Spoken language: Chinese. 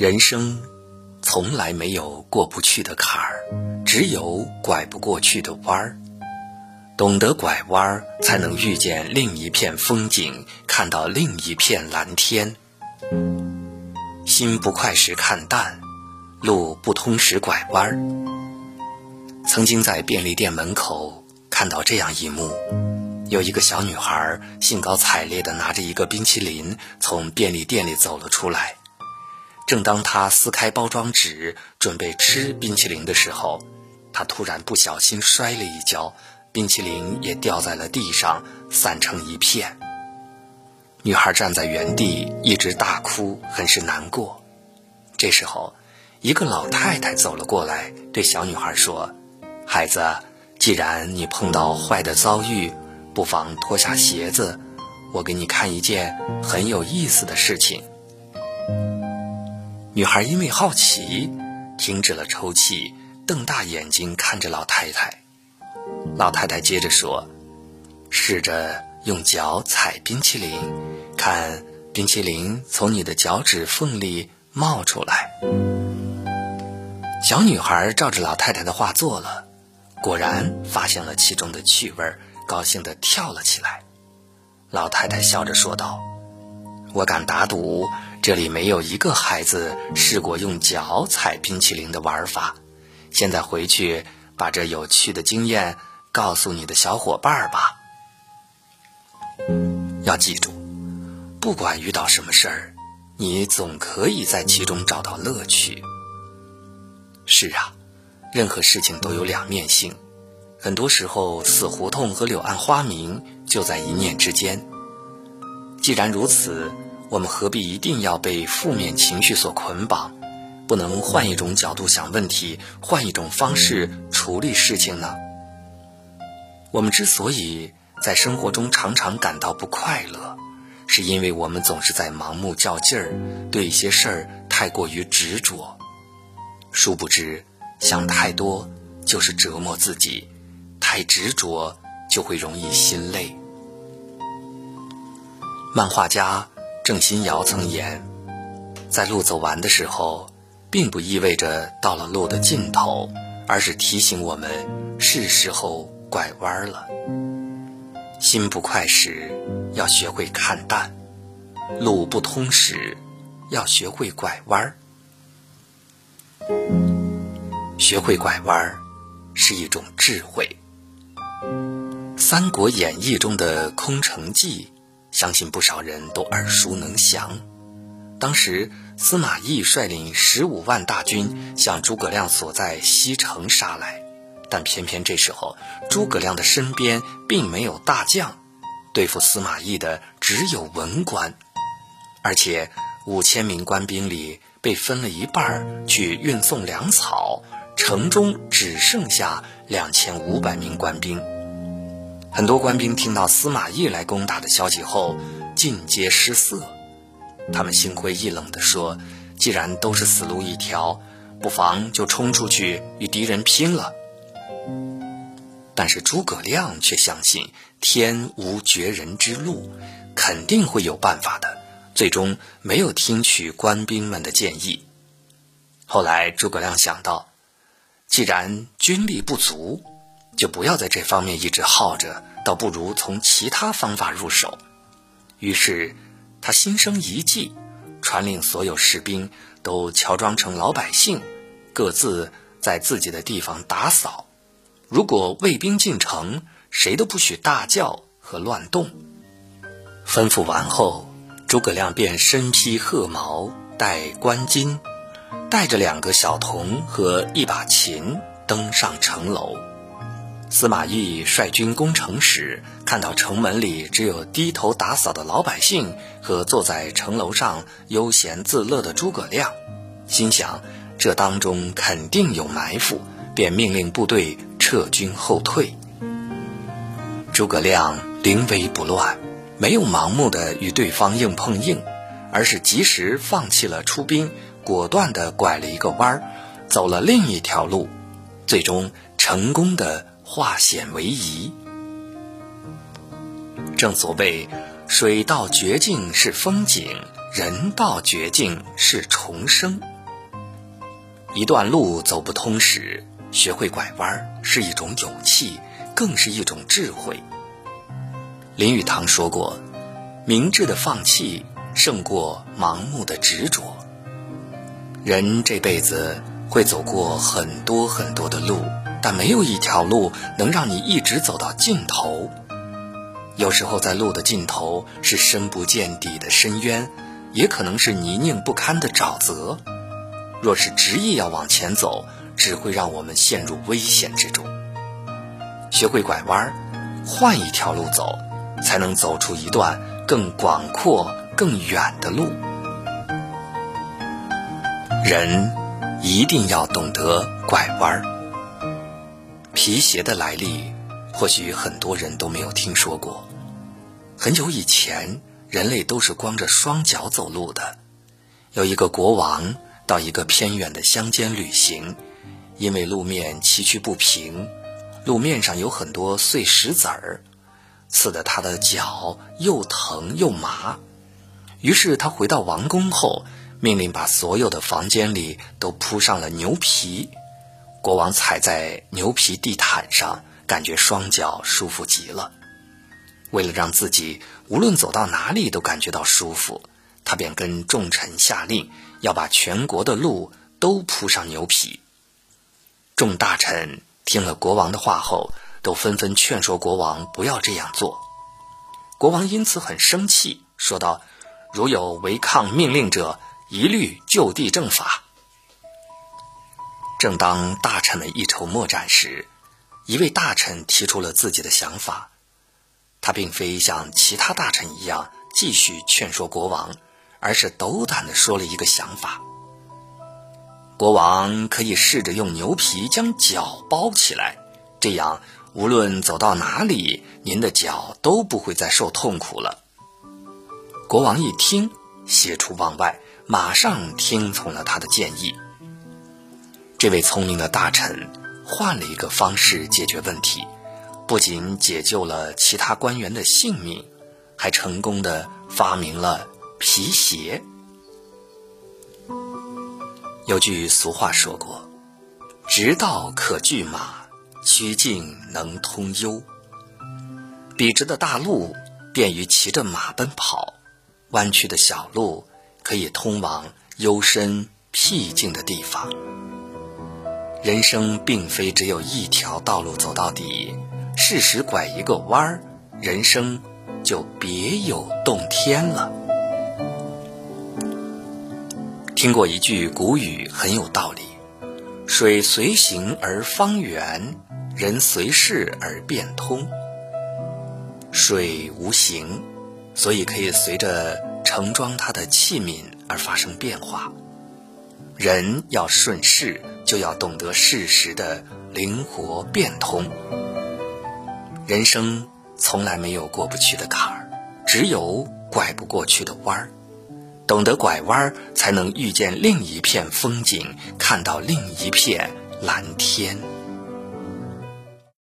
人生从来没有过不去的坎儿，只有拐不过去的弯儿。懂得拐弯儿，才能遇见另一片风景，看到另一片蓝天。心不快时看淡，路不通时拐弯儿。曾经在便利店门口看到这样一幕：有一个小女孩兴高采烈地拿着一个冰淇淋从便利店里走了出来。正当他撕开包装纸准备吃冰淇淋的时候，他突然不小心摔了一跤，冰淇淋也掉在了地上，散成一片。女孩站在原地一直大哭，很是难过。这时候，一个老太太走了过来，对小女孩说：“孩子，既然你碰到坏的遭遇，不妨脱下鞋子，我给你看一件很有意思的事情。”女孩因为好奇，停止了抽泣，瞪大眼睛看着老太太。老太太接着说：“试着用脚踩冰淇淋，看冰淇淋从你的脚趾缝里冒出来。”小女孩照着老太太的话做了，果然发现了其中的趣味，高兴地跳了起来。老太太笑着说道：“我敢打赌。”这里没有一个孩子试过用脚踩冰淇淋的玩法。现在回去把这有趣的经验告诉你的小伙伴吧。要记住，不管遇到什么事儿，你总可以在其中找到乐趣。是啊，任何事情都有两面性，很多时候死胡同和柳暗花明就在一念之间。既然如此。我们何必一定要被负面情绪所捆绑？不能换一种角度想问题，换一种方式处理事情呢？我们之所以在生活中常常感到不快乐，是因为我们总是在盲目较劲儿，对一些事儿太过于执着。殊不知，想太多就是折磨自己，太执着就会容易心累。漫画家。郑新尧曾言：“在路走完的时候，并不意味着到了路的尽头，而是提醒我们是时候拐弯了。心不快时，要学会看淡；路不通时，要学会拐弯。学会拐弯是一种智慧。《三国演义》中的空城计。”相信不少人都耳熟能详。当时司马懿率领十五万大军向诸葛亮所在西城杀来，但偏偏这时候诸葛亮的身边并没有大将，对付司马懿的只有文官，而且五千名官兵里被分了一半去运送粮草，城中只剩下两千五百名官兵。很多官兵听到司马懿来攻打的消息后，尽皆失色。他们心灰意冷地说：“既然都是死路一条，不妨就冲出去与敌人拼了。”但是诸葛亮却相信天无绝人之路，肯定会有办法的。最终没有听取官兵们的建议。后来诸葛亮想到，既然军力不足，就不要在这方面一直耗着，倒不如从其他方法入手。于是，他心生一计，传令所有士兵都乔装成老百姓，各自在自己的地方打扫。如果卫兵进城，谁都不许大叫和乱动。吩咐完后，诸葛亮便身披褐毛，戴冠巾，带着两个小童和一把琴，登上城楼。司马懿率军攻城时，看到城门里只有低头打扫的老百姓和坐在城楼上悠闲自乐的诸葛亮，心想这当中肯定有埋伏，便命令部队撤军后退。诸葛亮临危不乱，没有盲目的与对方硬碰硬，而是及时放弃了出兵，果断地拐了一个弯儿，走了另一条路，最终成功的。化险为夷。正所谓，水到绝境是风景，人到绝境是重生。一段路走不通时，学会拐弯是一种勇气，更是一种智慧。林语堂说过：“明智的放弃胜过盲目的执着。”人这辈子会走过很多很多的路，但没有一条路能让你一直走到尽头。有时候，在路的尽头是深不见底的深渊，也可能是泥泞不堪的沼泽。若是执意要往前走，只会让我们陷入危险之中。学会拐弯，换一条路走，才能走出一段更广阔、更远的路。人一定要懂得拐弯。皮鞋的来历，或许很多人都没有听说过。很久以前，人类都是光着双脚走路的。有一个国王。到一个偏远的乡间旅行，因为路面崎岖不平，路面上有很多碎石子儿，刺得他的脚又疼又麻。于是他回到王宫后，命令把所有的房间里都铺上了牛皮。国王踩在牛皮地毯上，感觉双脚舒服极了。为了让自己无论走到哪里都感觉到舒服。他便跟众臣下令，要把全国的路都铺上牛皮。众大臣听了国王的话后，都纷纷劝说国王不要这样做。国王因此很生气，说道：“如有违抗命令者，一律就地正法。”正当大臣们一筹莫展时，一位大臣提出了自己的想法。他并非像其他大臣一样继续劝说国王。而是斗胆地说了一个想法：国王可以试着用牛皮将脚包起来，这样无论走到哪里，您的脚都不会再受痛苦了。国王一听，喜出望外，马上听从了他的建议。这位聪明的大臣换了一个方式解决问题，不仅解救了其他官员的性命，还成功的发明了。皮鞋。有句俗话说过：“直道可拒马，曲径能通幽。”笔直的大路便于骑着马奔跑，弯曲的小路可以通往幽深僻静的地方。人生并非只有一条道路走到底，适时拐一个弯儿，人生就别有洞天了。听过一句古语，很有道理：“水随形而方圆，人随势而变通。”水无形，所以可以随着盛装它的器皿而发生变化；人要顺势，就要懂得适时的灵活变通。人生从来没有过不去的坎儿，只有拐不过去的弯儿。懂得拐弯，才能遇见另一片风景，看到另一片蓝天。